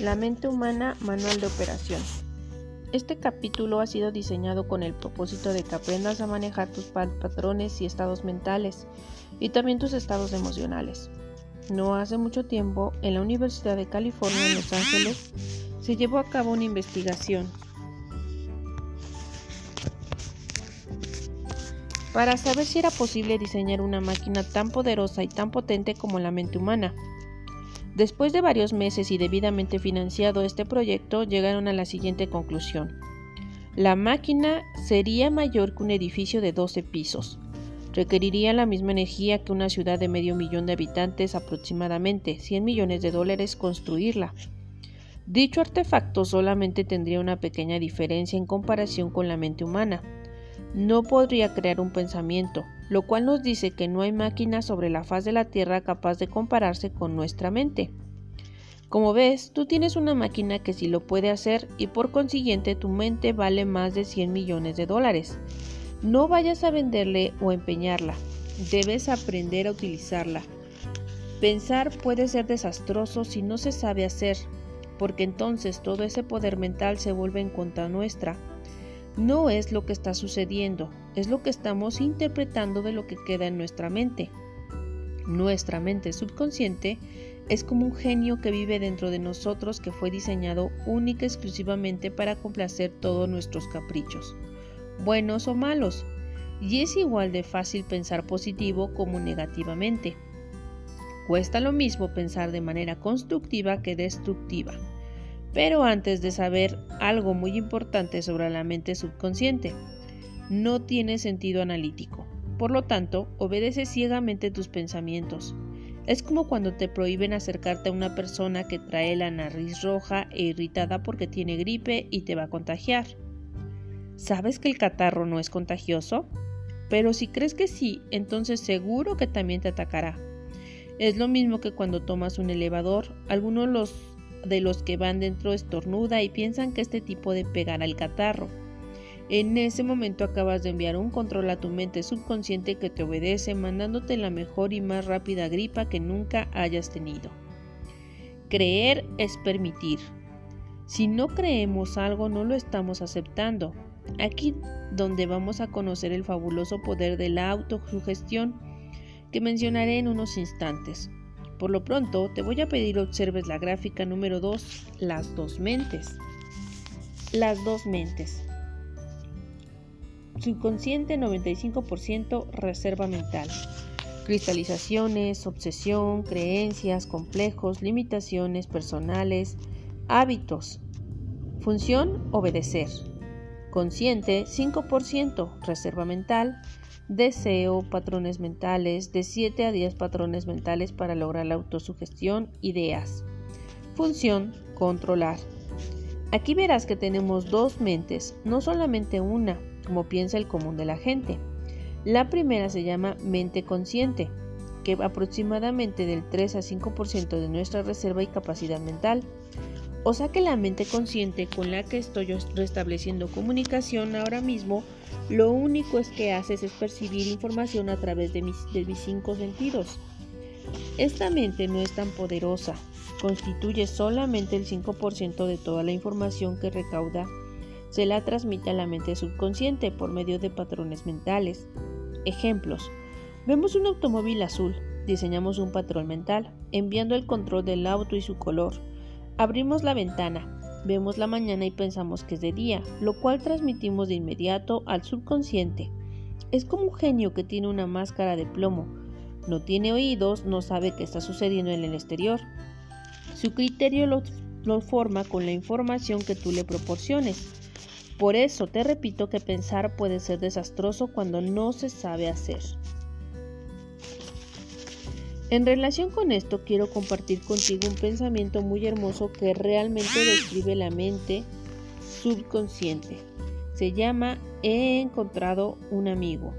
La mente humana, manual de operación. Este capítulo ha sido diseñado con el propósito de que aprendas a manejar tus patrones y estados mentales y también tus estados emocionales. No hace mucho tiempo, en la Universidad de California en Los Ángeles, se llevó a cabo una investigación para saber si era posible diseñar una máquina tan poderosa y tan potente como la mente humana. Después de varios meses y debidamente financiado este proyecto, llegaron a la siguiente conclusión. La máquina sería mayor que un edificio de 12 pisos. Requeriría la misma energía que una ciudad de medio millón de habitantes, aproximadamente 100 millones de dólares, construirla. Dicho artefacto solamente tendría una pequeña diferencia en comparación con la mente humana. No podría crear un pensamiento, lo cual nos dice que no hay máquina sobre la faz de la Tierra capaz de compararse con nuestra mente. Como ves, tú tienes una máquina que sí lo puede hacer y por consiguiente tu mente vale más de 100 millones de dólares. No vayas a venderle o empeñarla, debes aprender a utilizarla. Pensar puede ser desastroso si no se sabe hacer, porque entonces todo ese poder mental se vuelve en contra nuestra no es lo que está sucediendo, es lo que estamos interpretando de lo que queda en nuestra mente. Nuestra mente subconsciente es como un genio que vive dentro de nosotros que fue diseñado única y exclusivamente para complacer todos nuestros caprichos, buenos o malos, y es igual de fácil pensar positivo como negativamente. Cuesta lo mismo pensar de manera constructiva que destructiva. Pero antes de saber algo muy importante sobre la mente subconsciente, no tiene sentido analítico. Por lo tanto, obedece ciegamente tus pensamientos. Es como cuando te prohíben acercarte a una persona que trae la nariz roja e irritada porque tiene gripe y te va a contagiar. ¿Sabes que el catarro no es contagioso? Pero si crees que sí, entonces seguro que también te atacará. Es lo mismo que cuando tomas un elevador, algunos los de los que van dentro estornuda y piensan que este tipo de pegar al catarro. En ese momento acabas de enviar un control a tu mente subconsciente que te obedece mandándote la mejor y más rápida gripa que nunca hayas tenido. Creer es permitir. Si no creemos algo no lo estamos aceptando. Aquí donde vamos a conocer el fabuloso poder de la autosugestión que mencionaré en unos instantes. Por lo pronto, te voy a pedir observes la gráfica número 2, las dos mentes. Las dos mentes. Subconsciente 95% reserva mental. Cristalizaciones, obsesión, creencias, complejos, limitaciones personales, hábitos. Función, obedecer. Consciente 5%, reserva mental deseo, patrones mentales, de 7 a 10 patrones mentales para lograr la autosugestión, ideas. Función, controlar. Aquí verás que tenemos dos mentes, no solamente una, como piensa el común de la gente. La primera se llama mente consciente, que aproximadamente del 3 a 5% de nuestra reserva y capacidad mental. O sea que la mente consciente con la que estoy restableciendo comunicación ahora mismo, lo único es que haces es percibir información a través de mis, de mis cinco sentidos. Esta mente no es tan poderosa, constituye solamente el 5% de toda la información que recauda. Se la transmite a la mente subconsciente por medio de patrones mentales. Ejemplos. Vemos un automóvil azul, diseñamos un patrón mental, enviando el control del auto y su color Abrimos la ventana, vemos la mañana y pensamos que es de día, lo cual transmitimos de inmediato al subconsciente. Es como un genio que tiene una máscara de plomo. No tiene oídos, no sabe qué está sucediendo en el exterior. Su criterio lo, lo forma con la información que tú le proporciones. Por eso te repito que pensar puede ser desastroso cuando no se sabe hacer. En relación con esto, quiero compartir contigo un pensamiento muy hermoso que realmente describe la mente subconsciente. Se llama He encontrado un amigo.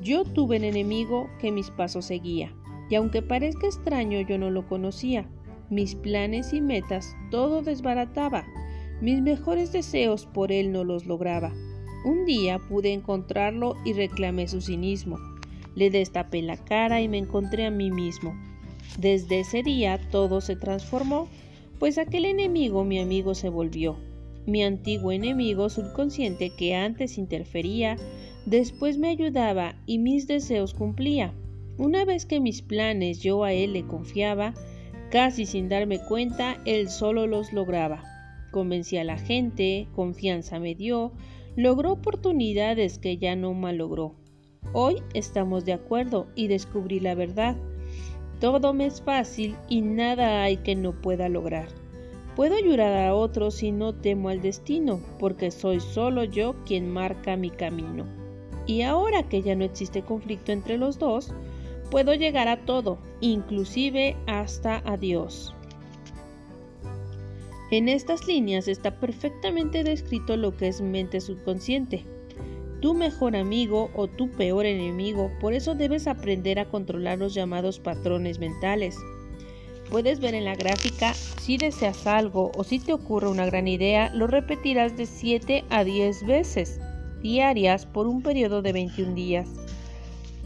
Yo tuve un enemigo que mis pasos seguía, y aunque parezca extraño yo no lo conocía. Mis planes y metas todo desbarataba, mis mejores deseos por él no los lograba. Un día pude encontrarlo y reclamé su cinismo. Le destapé la cara y me encontré a mí mismo. Desde ese día todo se transformó, pues aquel enemigo mi amigo se volvió. Mi antiguo enemigo subconsciente que antes interfería, después me ayudaba y mis deseos cumplía. Una vez que mis planes yo a él le confiaba, casi sin darme cuenta, él solo los lograba. Convencí a la gente, confianza me dio, logró oportunidades que ya no malogró. Hoy estamos de acuerdo y descubrí la verdad. Todo me es fácil y nada hay que no pueda lograr. Puedo ayudar a otros y no temo al destino, porque soy solo yo quien marca mi camino. Y ahora que ya no existe conflicto entre los dos, puedo llegar a todo, inclusive hasta a Dios. En estas líneas está perfectamente descrito lo que es mente subconsciente tu mejor amigo o tu peor enemigo, por eso debes aprender a controlar los llamados patrones mentales. Puedes ver en la gráfica si deseas algo o si te ocurre una gran idea, lo repetirás de 7 a 10 veces diarias por un periodo de 21 días.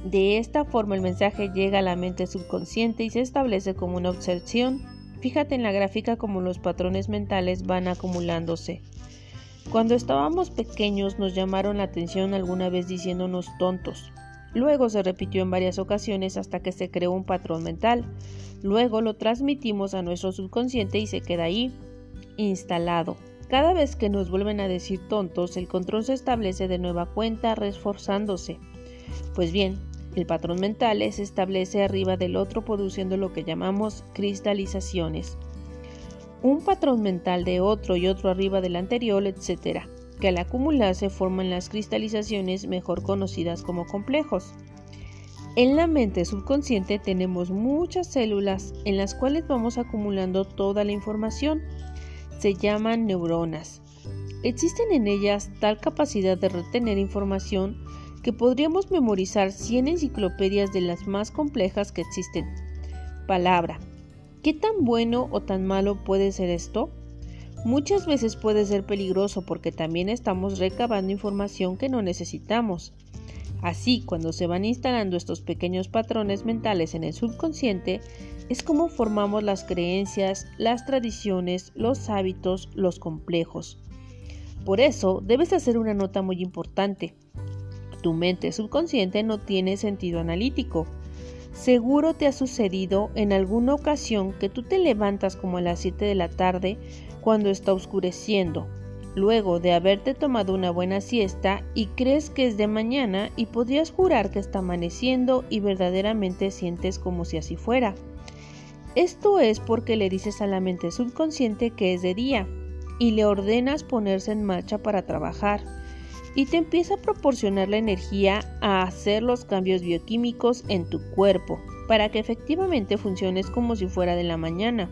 De esta forma el mensaje llega a la mente subconsciente y se establece como una obsesión. Fíjate en la gráfica como los patrones mentales van acumulándose. Cuando estábamos pequeños nos llamaron la atención alguna vez diciéndonos tontos. Luego se repitió en varias ocasiones hasta que se creó un patrón mental. Luego lo transmitimos a nuestro subconsciente y se queda ahí, instalado. Cada vez que nos vuelven a decir tontos, el control se establece de nueva cuenta, reforzándose. Pues bien, el patrón mental se establece arriba del otro produciendo lo que llamamos cristalizaciones un patrón mental de otro y otro arriba del anterior, etc., que al acumularse forman las cristalizaciones mejor conocidas como complejos. En la mente subconsciente tenemos muchas células en las cuales vamos acumulando toda la información. Se llaman neuronas. Existen en ellas tal capacidad de retener información que podríamos memorizar 100 enciclopedias de las más complejas que existen. Palabra, ¿Qué tan bueno o tan malo puede ser esto? Muchas veces puede ser peligroso porque también estamos recabando información que no necesitamos. Así, cuando se van instalando estos pequeños patrones mentales en el subconsciente, es como formamos las creencias, las tradiciones, los hábitos, los complejos. Por eso, debes hacer una nota muy importante. Tu mente subconsciente no tiene sentido analítico. Seguro te ha sucedido en alguna ocasión que tú te levantas como a las 7 de la tarde cuando está oscureciendo, luego de haberte tomado una buena siesta y crees que es de mañana y podrías jurar que está amaneciendo y verdaderamente sientes como si así fuera. Esto es porque le dices a la mente subconsciente que es de día y le ordenas ponerse en marcha para trabajar y te empieza a proporcionar la energía a hacer los cambios bioquímicos en tu cuerpo para que efectivamente funciones como si fuera de la mañana.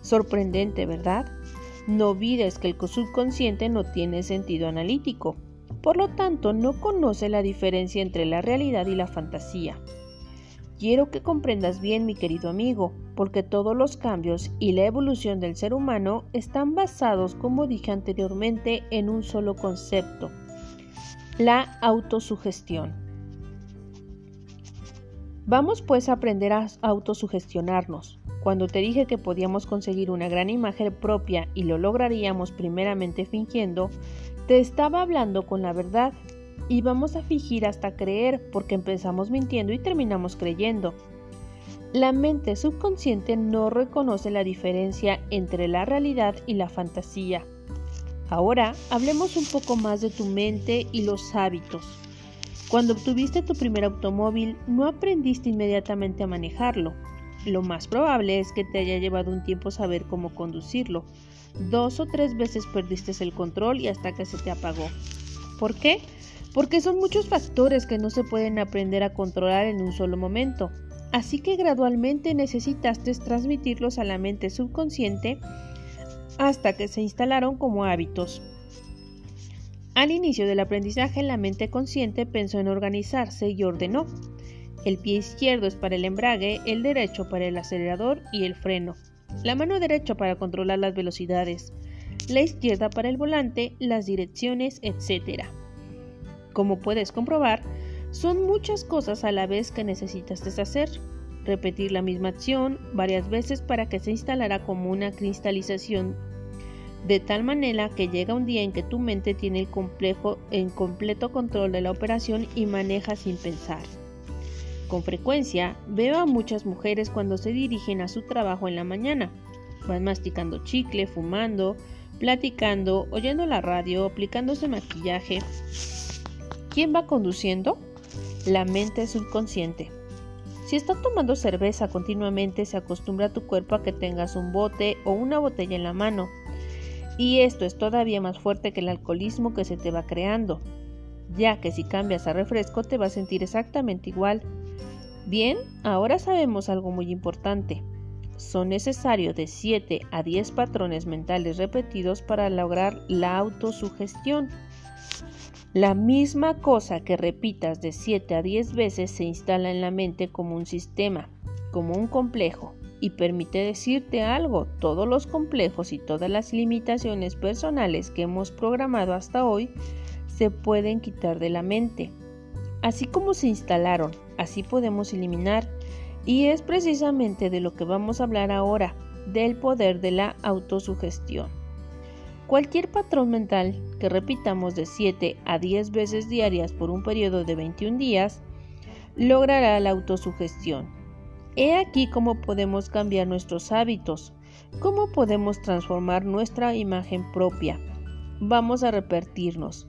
Sorprendente, ¿verdad? No olvides que el subconsciente no tiene sentido analítico, por lo tanto no conoce la diferencia entre la realidad y la fantasía. Quiero que comprendas bien, mi querido amigo, porque todos los cambios y la evolución del ser humano están basados, como dije anteriormente, en un solo concepto, la autosugestión. Vamos pues a aprender a autosugestionarnos. Cuando te dije que podíamos conseguir una gran imagen propia y lo lograríamos primeramente fingiendo, te estaba hablando con la verdad. Y vamos a fingir hasta creer porque empezamos mintiendo y terminamos creyendo. La mente subconsciente no reconoce la diferencia entre la realidad y la fantasía. Ahora hablemos un poco más de tu mente y los hábitos. Cuando obtuviste tu primer automóvil, no aprendiste inmediatamente a manejarlo. Lo más probable es que te haya llevado un tiempo saber cómo conducirlo. Dos o tres veces perdiste el control y hasta que se te apagó. ¿Por qué? Porque son muchos factores que no se pueden aprender a controlar en un solo momento. Así que gradualmente necesitaste transmitirlos a la mente subconsciente hasta que se instalaron como hábitos. Al inicio del aprendizaje, la mente consciente pensó en organizarse y ordenó. El pie izquierdo es para el embrague, el derecho para el acelerador y el freno. La mano derecha para controlar las velocidades, la izquierda para el volante, las direcciones, etc. Como puedes comprobar, Son muchas cosas a la vez que necesitas deshacer. Repetir la misma acción varias veces para que se instalará como una cristalización de tal manera que llega un día en que tu mente tiene el complejo en completo control de la operación y maneja sin pensar. Con frecuencia veo a muchas mujeres cuando se dirigen a su trabajo en la mañana. Van masticando chicle, fumando, platicando, oyendo la radio, aplicándose maquillaje. ¿Quién va conduciendo? La mente subconsciente. Si estás tomando cerveza continuamente, se acostumbra a tu cuerpo a que tengas un bote o una botella en la mano y esto es todavía más fuerte que el alcoholismo que se te va creando, ya que si cambias a refresco te vas a sentir exactamente igual. Bien, ahora sabemos algo muy importante. Son necesarios de 7 a 10 patrones mentales repetidos para lograr la autosugestión. La misma cosa que repitas de 7 a 10 veces se instala en la mente como un sistema, como un complejo, y permite decirte algo. Todos los complejos y todas las limitaciones personales que hemos programado hasta hoy se pueden quitar de la mente. Así como se instalaron, así podemos eliminar. Y es precisamente de lo que vamos a hablar ahora, del poder de la autosugestión. Cualquier patrón mental que repitamos de 7 a 10 veces diarias por un periodo de 21 días logrará la autosugestión He aquí cómo podemos cambiar nuestros hábitos, cómo podemos transformar nuestra imagen propia. Vamos a repetirnos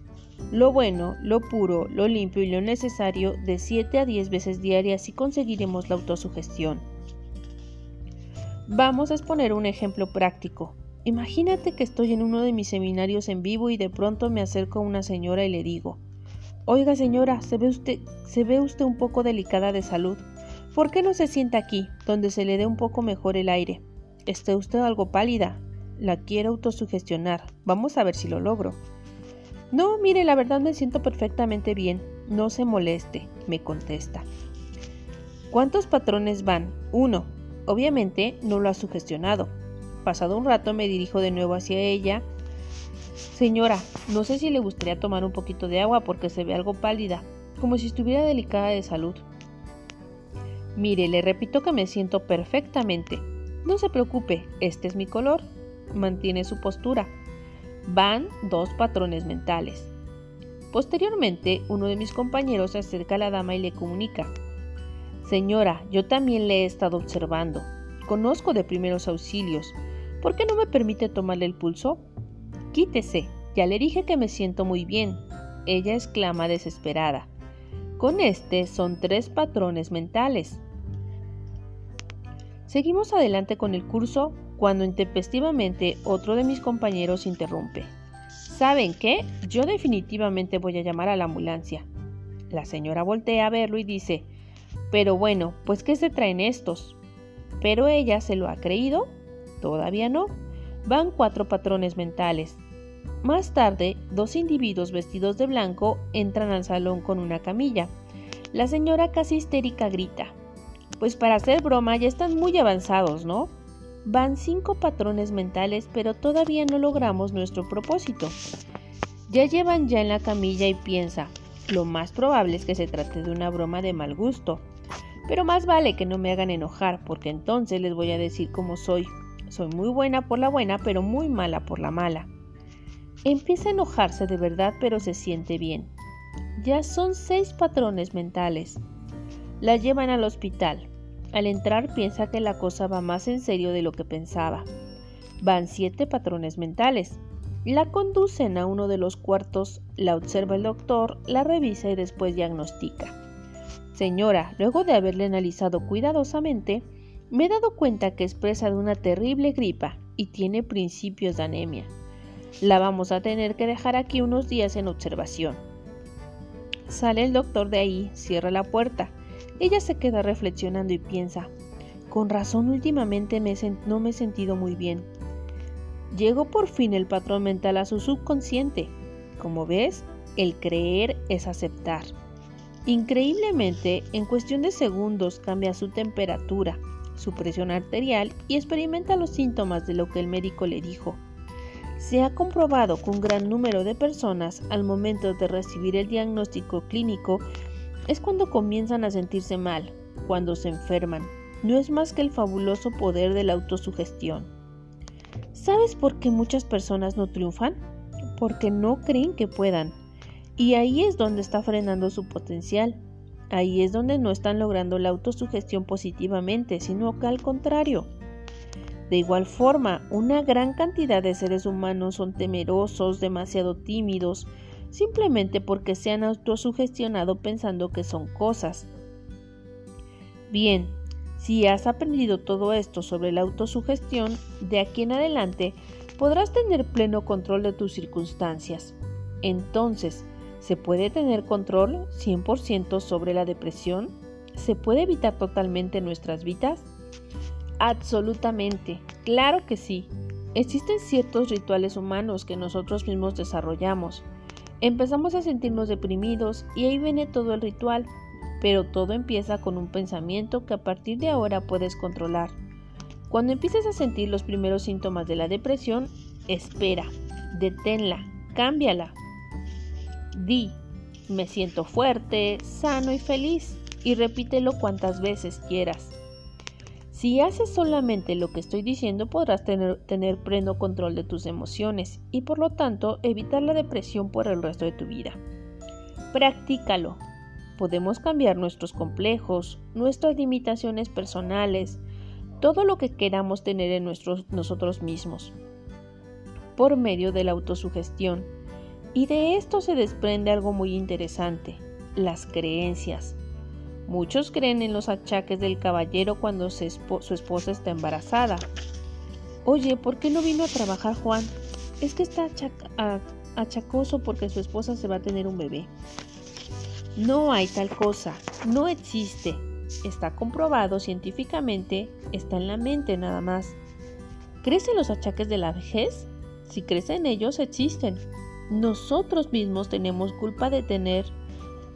lo bueno, lo puro, lo limpio y lo necesario de 7 a 10 veces diarias y conseguiremos la autosugestión. Vamos a exponer un ejemplo práctico. Imagínate que estoy en uno de mis seminarios en vivo y de pronto me acerco a una señora y le digo, Oiga señora, se ve usted, se ve usted un poco delicada de salud. ¿Por qué no se sienta aquí, donde se le dé un poco mejor el aire? Está usted algo pálida. La quiero autosugestionar. Vamos a ver si lo logro. No, mire, la verdad me siento perfectamente bien. No se moleste, me contesta. ¿Cuántos patrones van? Uno. Obviamente no lo ha sugestionado. Pasado un rato me dirijo de nuevo hacia ella. Señora, no sé si le gustaría tomar un poquito de agua porque se ve algo pálida, como si estuviera delicada de salud. Mire, le repito que me siento perfectamente. No se preocupe, este es mi color. Mantiene su postura. Van dos patrones mentales. Posteriormente, uno de mis compañeros se acerca a la dama y le comunica. Señora, yo también le he estado observando. Conozco de primeros auxilios. ¿Por qué no me permite tomarle el pulso? Quítese. Ya le dije que me siento muy bien. Ella exclama desesperada. Con este son tres patrones mentales. Seguimos adelante con el curso cuando intempestivamente otro de mis compañeros interrumpe. ¿Saben qué? Yo definitivamente voy a llamar a la ambulancia. La señora voltea a verlo y dice, pero bueno, pues ¿qué se traen estos? Pero ella se lo ha creído. Todavía no. Van cuatro patrones mentales. Más tarde, dos individuos vestidos de blanco entran al salón con una camilla. La señora casi histérica grita, pues para hacer broma ya están muy avanzados, ¿no? Van cinco patrones mentales, pero todavía no logramos nuestro propósito. Ya llevan ya en la camilla y piensa, lo más probable es que se trate de una broma de mal gusto. Pero más vale que no me hagan enojar, porque entonces les voy a decir cómo soy. Soy muy buena por la buena, pero muy mala por la mala. Empieza a enojarse de verdad, pero se siente bien. Ya son seis patrones mentales. La llevan al hospital. Al entrar piensa que la cosa va más en serio de lo que pensaba. Van siete patrones mentales. La conducen a uno de los cuartos, la observa el doctor, la revisa y después diagnostica. Señora, luego de haberle analizado cuidadosamente, me he dado cuenta que es presa de una terrible gripa y tiene principios de anemia. La vamos a tener que dejar aquí unos días en observación. Sale el doctor de ahí, cierra la puerta ella se queda reflexionando y piensa, con razón últimamente no me he sentido muy bien. Llegó por fin el patrón mental a su subconsciente. Como ves, el creer es aceptar. Increíblemente, en cuestión de segundos cambia su temperatura, su presión arterial y experimenta los síntomas de lo que el médico le dijo. Se ha comprobado que un gran número de personas al momento de recibir el diagnóstico clínico es cuando comienzan a sentirse mal, cuando se enferman. No es más que el fabuloso poder de la autosugestión. ¿Sabes por qué muchas personas no triunfan? Porque no creen que puedan. Y ahí es donde está frenando su potencial. Ahí es donde no están logrando la autosugestión positivamente, sino que al contrario. De igual forma, una gran cantidad de seres humanos son temerosos, demasiado tímidos, simplemente porque se han autosugestionado pensando que son cosas. Bien, si has aprendido todo esto sobre la autosugestión, de aquí en adelante podrás tener pleno control de tus circunstancias. Entonces, ¿se puede tener control 100% sobre la depresión? ¿Se puede evitar totalmente nuestras vidas? Absolutamente, claro que sí. Existen ciertos rituales humanos que nosotros mismos desarrollamos. Empezamos a sentirnos deprimidos y ahí viene todo el ritual, pero todo empieza con un pensamiento que a partir de ahora puedes controlar. Cuando empieces a sentir los primeros síntomas de la depresión, espera, deténla, cámbiala. Di, me siento fuerte, sano y feliz, y repítelo cuantas veces quieras. Si haces solamente lo que estoy diciendo podrás tener, tener, pleno control de tus emociones y por lo tanto evitar la depresión por el resto de tu vida. Practícalo. Podemos cambiar nuestros complejos, nuestras limitaciones personales, todo lo que queramos tener en nuestros, nosotros mismos, por medio de la autosugestión. Y de esto se desprende algo muy interesante, las creencias. Muchos creen en los achaques del caballero cuando su esposa está embarazada. Oye, ¿por qué no vino a trabajar Juan? Es que está achacoso porque su esposa se va a tener un bebé. No hay tal cosa, no existe. Está comprobado científicamente, está en la mente nada más. ¿Crees en los achaques de la vejez? Si crees en ellos, existen. Nosotros mismos tenemos culpa de tener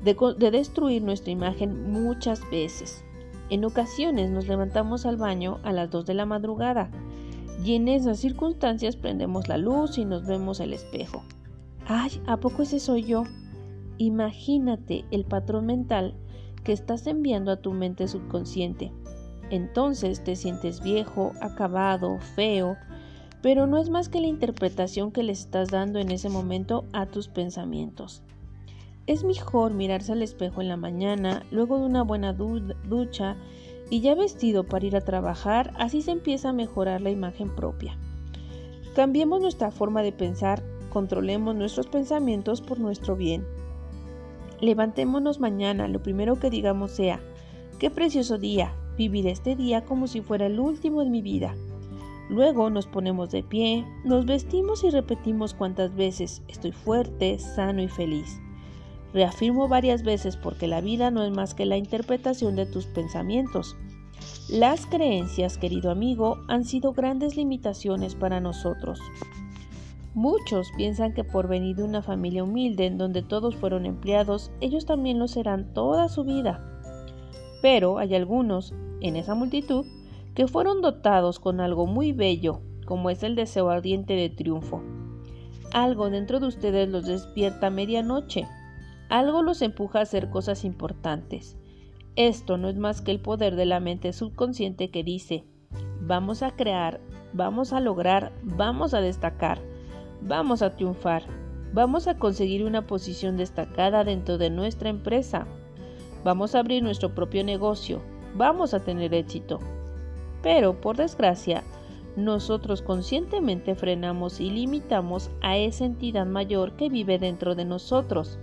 de, destruir nuestra imagen muchas veces. En ocasiones nos levantamos al baño a las 2 de la madrugada y en esas circunstancias prendemos la luz y nos vemos el espejo. ¡Ay! ¿A poco ese soy yo? Imagínate el patrón mental que estás enviando a tu mente subconsciente. Entonces te sientes viejo, acabado, feo, pero no es más que la interpretación que le estás dando en ese momento a tus pensamientos. Es mejor mirarse al espejo en la mañana, luego de una buena ducha y ya vestido para ir a trabajar, así se empieza a mejorar la imagen propia. Cambiemos nuestra forma de pensar, controlemos nuestros pensamientos por nuestro bien. Levantémonos mañana, lo primero que digamos sea, qué precioso día, vivir este día como si fuera el último de mi vida. Luego nos ponemos de pie, nos vestimos y repetimos cuantas veces, estoy fuerte, sano y feliz. Reafirmo varias veces porque la vida no es más que la interpretación de tus pensamientos. Las creencias, querido amigo, han sido grandes limitaciones para nosotros. Muchos piensan que por venir de una familia humilde en donde todos fueron empleados, ellos también lo serán toda su vida. Pero hay algunos, en esa multitud, que fueron dotados con algo muy bello, como es el deseo ardiente de triunfo. Algo dentro de ustedes los despierta a medianoche algo los empuja a hacer cosas importantes. Esto no es más que el poder de la mente subconsciente que dice, vamos a crear, vamos a lograr, vamos a destacar, vamos a triunfar, vamos a conseguir una posición destacada dentro de nuestra empresa, vamos a abrir nuestro propio negocio, vamos a tener éxito. Pero, por desgracia, nosotros conscientemente frenamos y limitamos a esa entidad mayor que vive dentro de nosotros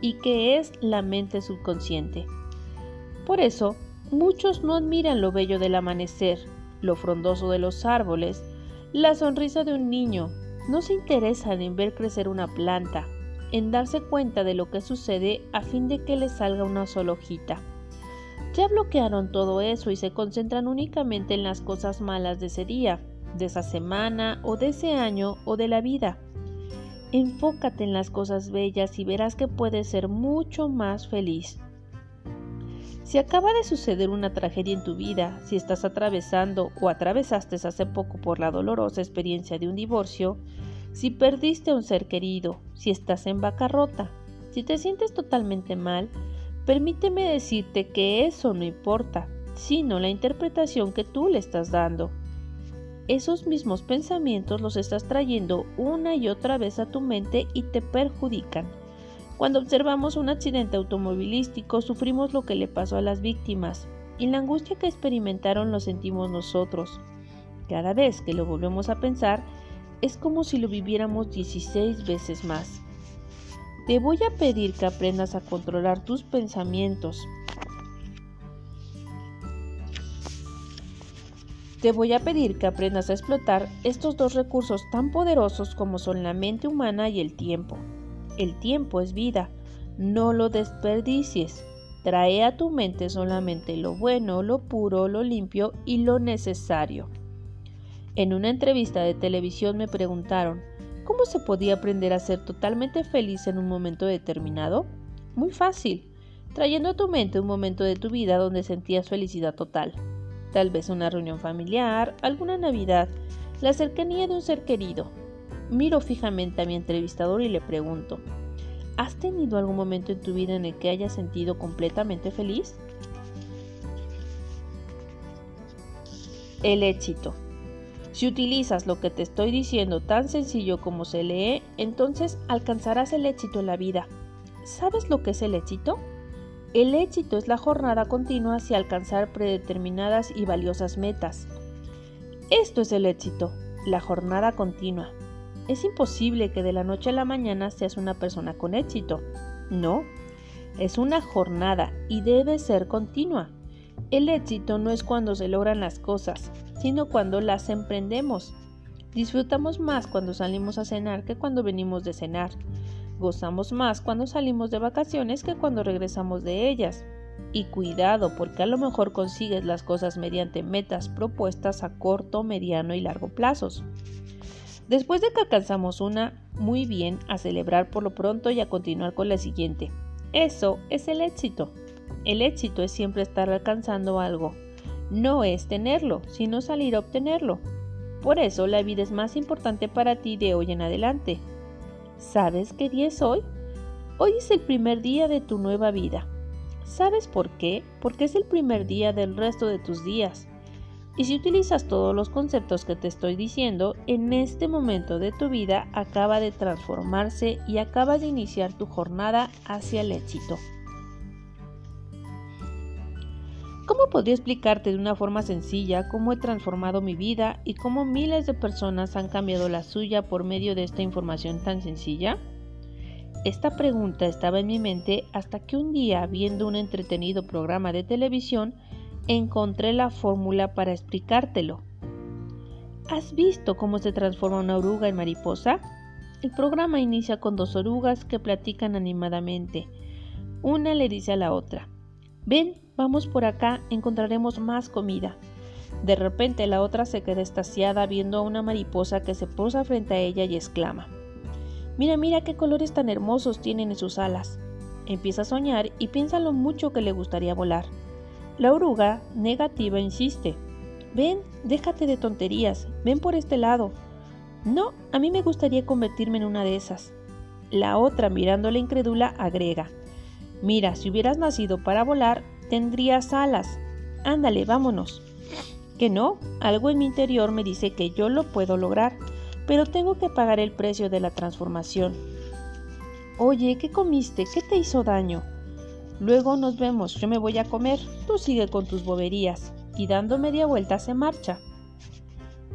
y que es la mente subconsciente. Por eso, muchos no admiran lo bello del amanecer, lo frondoso de los árboles, la sonrisa de un niño, no se interesan en ver crecer una planta, en darse cuenta de lo que sucede a fin de que le salga una sola hojita. Ya bloquearon todo eso y se concentran únicamente en las cosas malas de ese día, de esa semana o de ese año o de la vida. Enfócate en las cosas bellas y verás que puedes ser mucho más feliz. Si acaba de suceder una tragedia en tu vida, si estás atravesando o atravesaste hace poco por la dolorosa experiencia de un divorcio, si perdiste a un ser querido, si estás en bancarrota, si te sientes totalmente mal, Permíteme decirte que eso no importa, sino la interpretación que tú le estás dando. Esos mismos pensamientos los estás trayendo una y otra vez a tu mente y te perjudican. Cuando observamos un accidente automovilístico sufrimos lo que le pasó a las víctimas y la angustia que experimentaron lo sentimos nosotros. Cada vez que lo volvemos a pensar es como si lo viviéramos 16 veces más. Te voy a pedir que aprendas a controlar tus pensamientos. Te voy a pedir que aprendas a explotar estos dos recursos tan poderosos como son la mente humana y el tiempo. El tiempo es vida, no lo desperdicies. Trae a tu mente solamente lo bueno, lo puro, lo limpio y lo necesario. En una entrevista de televisión me preguntaron, ¿Cómo se podía aprender a ser totalmente feliz en un momento determinado? Muy fácil, trayendo a tu mente un momento de tu vida donde sentías felicidad total. Tal vez una reunión familiar, alguna Navidad, la cercanía de un ser querido. Miro fijamente a mi entrevistador y le pregunto, ¿has tenido algún momento en tu vida en el que hayas sentido completamente feliz? El éxito. Si utilizas lo que te estoy diciendo tan sencillo como se lee, entonces alcanzarás el éxito en la vida. ¿Sabes lo que es el éxito? El éxito es la jornada continua hacia alcanzar predeterminadas y valiosas metas. Esto es el éxito, la jornada continua. Es imposible que de la noche a la mañana seas una persona con éxito. No, es una jornada y debe ser continua. El éxito no es cuando se logran las cosas, sino cuando las emprendemos. Disfrutamos más cuando salimos a cenar que cuando venimos de cenar. Gozamos más cuando salimos de vacaciones que cuando regresamos de ellas. Y cuidado, porque a lo mejor consigues las cosas mediante metas propuestas a corto, mediano y largo plazos. Después de que alcanzamos una, muy bien, a celebrar por lo pronto y a continuar con la siguiente. Eso es el éxito. El éxito es siempre estar alcanzando algo, no es tenerlo, sino salir a obtenerlo. Por eso la vida es más importante para ti de hoy en adelante. ¿Sabes qué día es hoy? Hoy es el primer día de tu nueva vida. ¿Sabes por qué? Porque es el primer día del resto de tus días. Y si utilizas todos los conceptos que te estoy diciendo, en este momento de tu vida acaba de transformarse y acaba de iniciar tu jornada hacia el éxito. ¿Cómo podría explicarte de una forma sencilla cómo he transformado mi vida y cómo miles de personas han cambiado la suya por medio de esta información tan sencilla? Esta pregunta estaba en mi mente hasta que un día, viendo un entretenido programa de televisión, encontré la fórmula para explicártelo. ¿Has visto cómo se transforma una oruga en mariposa? El programa inicia con dos orugas que platican animadamente. Una le dice a la otra, Ven, vamos por acá, encontraremos más comida. De repente la otra se queda estaciada viendo a una mariposa que se posa frente a ella y exclama, Mira, mira qué colores tan hermosos tienen en sus alas. Empieza a soñar y piensa lo mucho que le gustaría volar. La oruga, negativa, insiste, Ven, déjate de tonterías, ven por este lado. No, a mí me gustaría convertirme en una de esas. La otra, mirándola incrédula, agrega, Mira, si hubieras nacido para volar, tendrías alas. Ándale, vámonos. Que no, algo en mi interior me dice que yo lo puedo lograr, pero tengo que pagar el precio de la transformación. Oye, ¿qué comiste? ¿Qué te hizo daño? Luego nos vemos, yo me voy a comer, tú sigue con tus boberías, y dando media vuelta se marcha.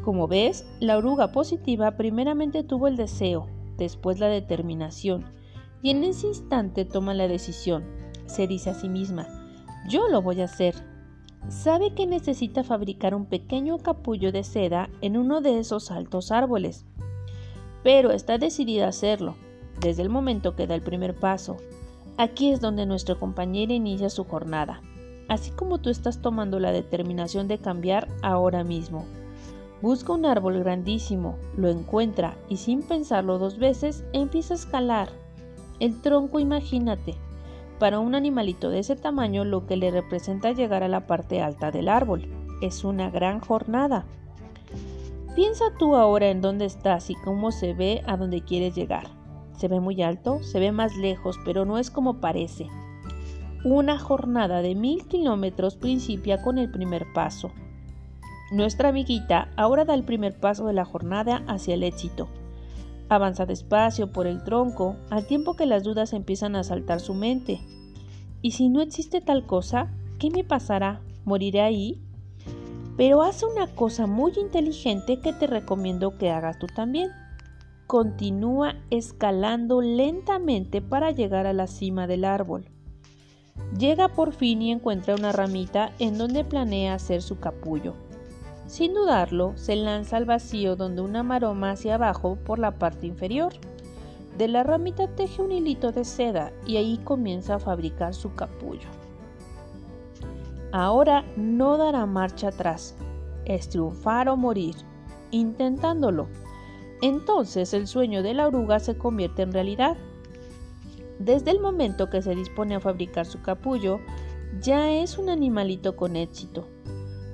Como ves, la oruga positiva primeramente tuvo el deseo, después la determinación, y en ese instante toma la decisión. Se dice a sí misma, yo lo voy a hacer. Sabe que necesita fabricar un pequeño capullo de seda en uno de esos altos árboles, pero está decidida a hacerlo, desde el momento que da el primer paso. Aquí es donde nuestro compañero inicia su jornada, así como tú estás tomando la determinación de cambiar ahora mismo. Busca un árbol grandísimo, lo encuentra y sin pensarlo dos veces empieza a escalar el tronco, imagínate, para un animalito de ese tamaño lo que le representa llegar a la parte alta del árbol. Es una gran jornada. Piensa tú ahora en dónde estás y cómo se ve a dónde quieres llegar. ¿Se ve muy alto? Se ve más lejos, pero no es como parece. Una jornada de mil kilómetros principia con el primer paso. Nuestra amiguita ahora da el primer paso de la jornada hacia el éxito. Avanza despacio por el tronco, al tiempo que las dudas empiezan a saltar su mente. ¿Y si no existe tal cosa? ¿Qué me pasará? ¿Moriré ahí? Pero hace una cosa muy inteligente que te recomiendo que hagas tú también. Continúa escalando lentamente para llegar a la cima del árbol. Llega por fin y encuentra una ramita en donde planea hacer su capullo. Sin dudarlo, se lanza al vacío donde una maroma hacia abajo por la parte inferior. De la ramita teje un hilito de seda y ahí comienza a fabricar su capullo. Ahora no dará marcha atrás. Es triunfar o morir, intentándolo. Entonces el sueño de la oruga se convierte en realidad. Desde el momento que se dispone a fabricar su capullo, ya es un animalito con éxito.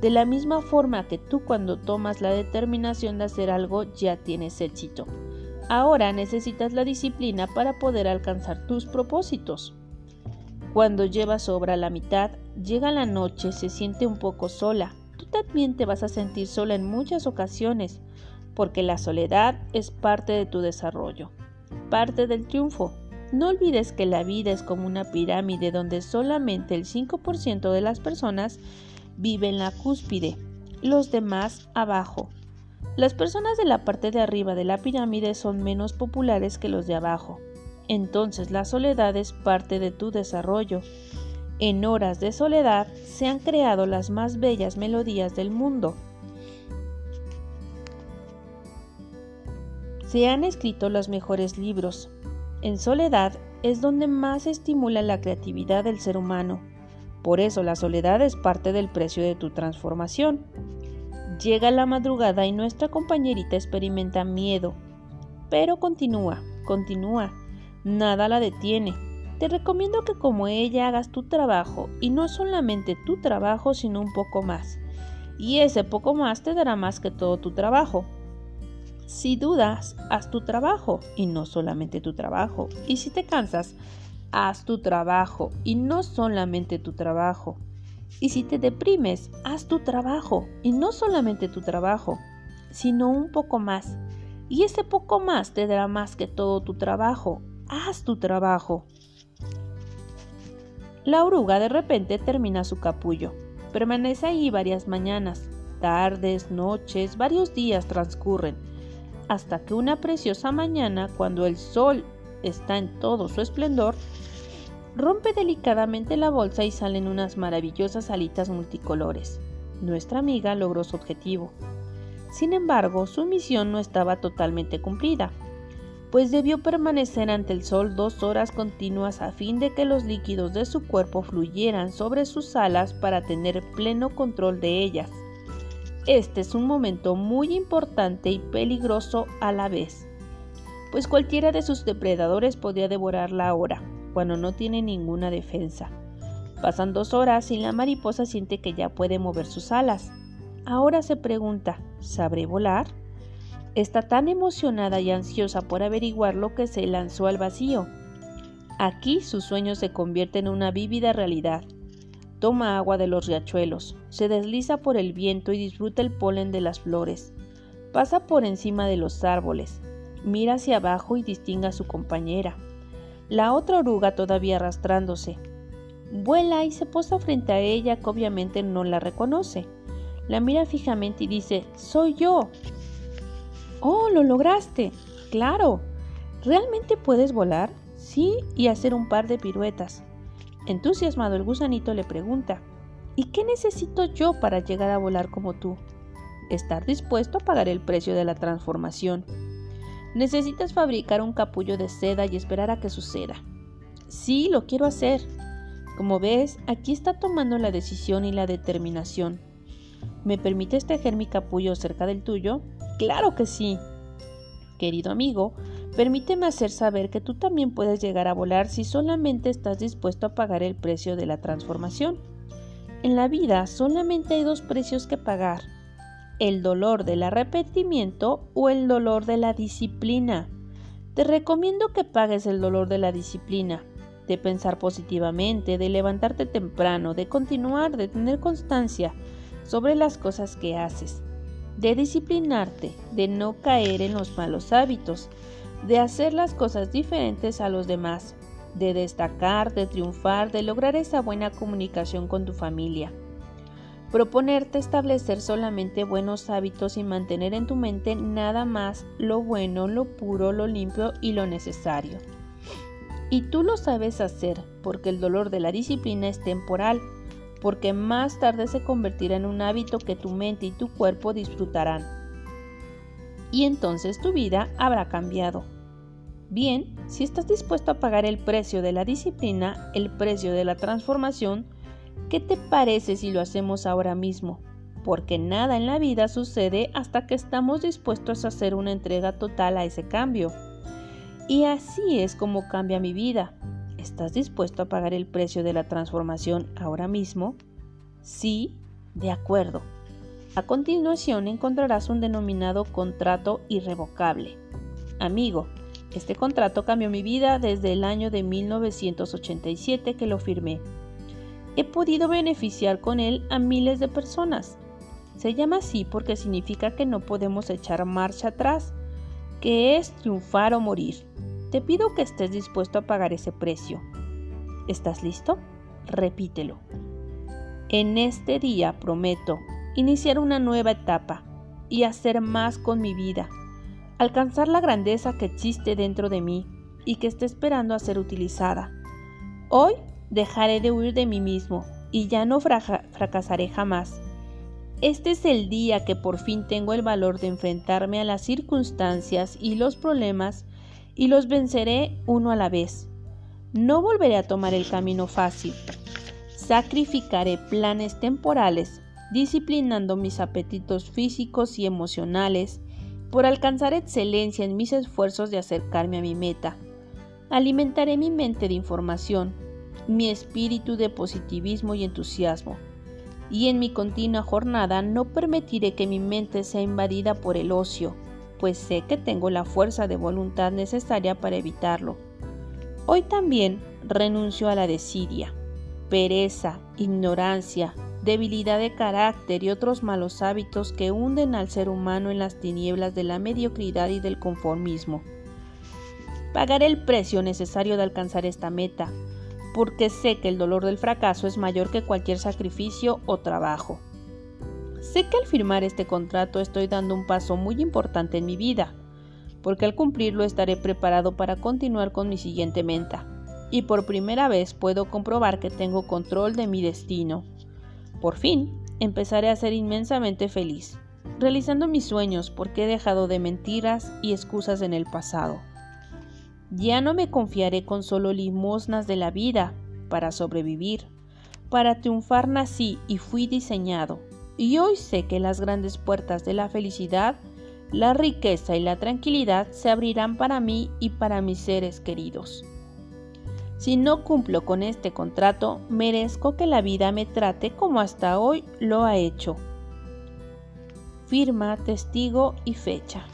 De la misma forma que tú cuando tomas la determinación de hacer algo ya tienes éxito. Ahora necesitas la disciplina para poder alcanzar tus propósitos. Cuando llevas obra la mitad, llega la noche, se siente un poco sola. Tú también te vas a sentir sola en muchas ocasiones, porque la soledad es parte de tu desarrollo, parte del triunfo. No olvides que la vida es como una pirámide donde solamente el 5% de las personas vive en la cúspide, los demás abajo. Las personas de la parte de arriba de la pirámide son menos populares que los de abajo. Entonces la soledad es parte de tu desarrollo. En horas de soledad se han creado las más bellas melodías del mundo. Se han escrito los mejores libros, en soledad es donde más estimula la creatividad del ser humano. Por eso la soledad es parte del precio de tu transformación. Llega la madrugada y nuestra compañerita experimenta miedo. Pero continúa, continúa. Nada la detiene. Te recomiendo que como ella hagas tu trabajo y no solamente tu trabajo sino un poco más. Y ese poco más te dará más que todo tu trabajo. Si dudas, haz tu trabajo y no solamente tu trabajo. Y si te cansas, haz tu trabajo y no solamente tu trabajo. Y si te deprimes, haz tu trabajo y no solamente tu trabajo, sino un poco más. Y ese poco más te dará más que todo tu trabajo. Haz tu trabajo. La oruga de repente termina su capullo. Permanece ahí varias mañanas, tardes, noches, varios días transcurren hasta que una preciosa mañana, cuando el sol está en todo su esplendor, rompe delicadamente la bolsa y salen unas maravillosas alitas multicolores. Nuestra amiga logró su objetivo. Sin embargo, su misión no estaba totalmente cumplida, pues debió permanecer ante el sol dos horas continuas a fin de que los líquidos de su cuerpo fluyeran sobre sus alas para tener pleno control de ellas. Este es un momento muy importante y peligroso a la vez, pues cualquiera de sus depredadores podría devorarla ahora, cuando no tiene ninguna defensa. Pasan dos horas y la mariposa siente que ya puede mover sus alas. Ahora se pregunta, ¿sabré volar? Está tan emocionada y ansiosa por averiguar lo que se lanzó al vacío. Aquí su sueño se convierte en una vívida realidad. Toma agua de los riachuelos, se desliza por el viento y disfruta el polen de las flores. Pasa por encima de los árboles, mira hacia abajo y distingue a su compañera. La otra oruga todavía arrastrándose. Vuela y se posa frente a ella que obviamente no la reconoce. La mira fijamente y dice, Soy yo. Oh, lo lograste. Claro. ¿Realmente puedes volar? Sí, y hacer un par de piruetas. Entusiasmado el gusanito le pregunta, ¿y qué necesito yo para llegar a volar como tú? Estar dispuesto a pagar el precio de la transformación. Necesitas fabricar un capullo de seda y esperar a que suceda. Sí, lo quiero hacer. Como ves, aquí está tomando la decisión y la determinación. ¿Me permites tejer mi capullo cerca del tuyo? Claro que sí. Querido amigo, Permíteme hacer saber que tú también puedes llegar a volar si solamente estás dispuesto a pagar el precio de la transformación. En la vida solamente hay dos precios que pagar, el dolor del arrepentimiento o el dolor de la disciplina. Te recomiendo que pagues el dolor de la disciplina. de pensar positivamente, de levantarte temprano, de continuar, de tener constancia sobre las cosas que haces, de disciplinarte, de no caer en los malos hábitos, de hacer las cosas diferentes a los demás, de destacar, de triunfar, de lograr esa buena comunicación con tu familia. Proponerte establecer solamente buenos hábitos y mantener en tu mente nada más lo bueno, lo puro, lo limpio y lo necesario. Y tú lo sabes hacer porque el dolor de la disciplina es temporal, porque más tarde se convertirá en un hábito que tu mente y tu cuerpo disfrutarán. Y entonces tu vida habrá cambiado. Bien, si estás dispuesto a pagar el precio de la disciplina, el precio de la transformación, ¿qué te parece si lo hacemos ahora mismo? Porque nada en la vida sucede hasta que estamos dispuestos a hacer una entrega total a ese cambio. Y así es como cambia mi vida. ¿Estás dispuesto a pagar el precio de la transformación ahora mismo? Sí, de acuerdo. A continuación encontrarás un denominado contrato irrevocable. Amigo, este contrato cambió mi vida desde el año de 1987 que lo firmé. He podido beneficiar con él a miles de personas. Se llama así porque significa que no podemos echar marcha atrás que es triunfar o morir. Te pido que estés dispuesto a pagar ese precio. ¿Estás listo? Repítelo. En este día prometo iniciar una nueva etapa y hacer más con mi vida, alcanzar la grandeza que existe dentro de mí y que está esperando a ser utilizada. Hoy dejaré de huir de mí mismo y ya no fracasaré jamás. Este es el día que por fin tengo el valor de enfrentarme a las circunstancias y los problemas y los venceré uno a la vez. No volveré a tomar el camino fácil. Sacrificaré planes temporales, disciplinando mis apetitos físicos y emocionales por alcanzar excelencia en mis esfuerzos de acercarme a mi meta. Alimentaré mi mente de información, mi espíritu de positivismo y entusiasmo y en mi continua jornada no permitiré que mi mente sea invadida por el ocio, pues sé que tengo la fuerza de voluntad necesaria para evitarlo. Hoy también renuncio a la desidia, pereza, ignorancia, debilidad de carácter y otros malos hábitos que hunden al ser humano en las tinieblas de la mediocridad y del conformismo. Pagaré el precio necesario de alcanzar esta meta, porque sé que el dolor del fracaso es mayor que cualquier sacrificio o trabajo. Sé que al firmar este contrato estoy dando un paso muy importante en mi vida, porque al cumplirlo estaré preparado para continuar con mi siguiente meta, y por primera vez puedo comprobar que tengo control de mi destino. Por fin, empezaré a ser inmensamente feliz, realizando mis sueños porque he dejado de mentiras y excusas en el pasado. Ya no me confiaré con solo limosnas de la vida para sobrevivir. Para triunfar nací y fui diseñado, y hoy sé que las grandes puertas de la felicidad, la riqueza y la tranquilidad se abrirán para mí y para mis seres queridos. Si no cumplo con este contrato, merezco que la vida me trate como hasta hoy lo ha hecho. Firma, testigo y fecha.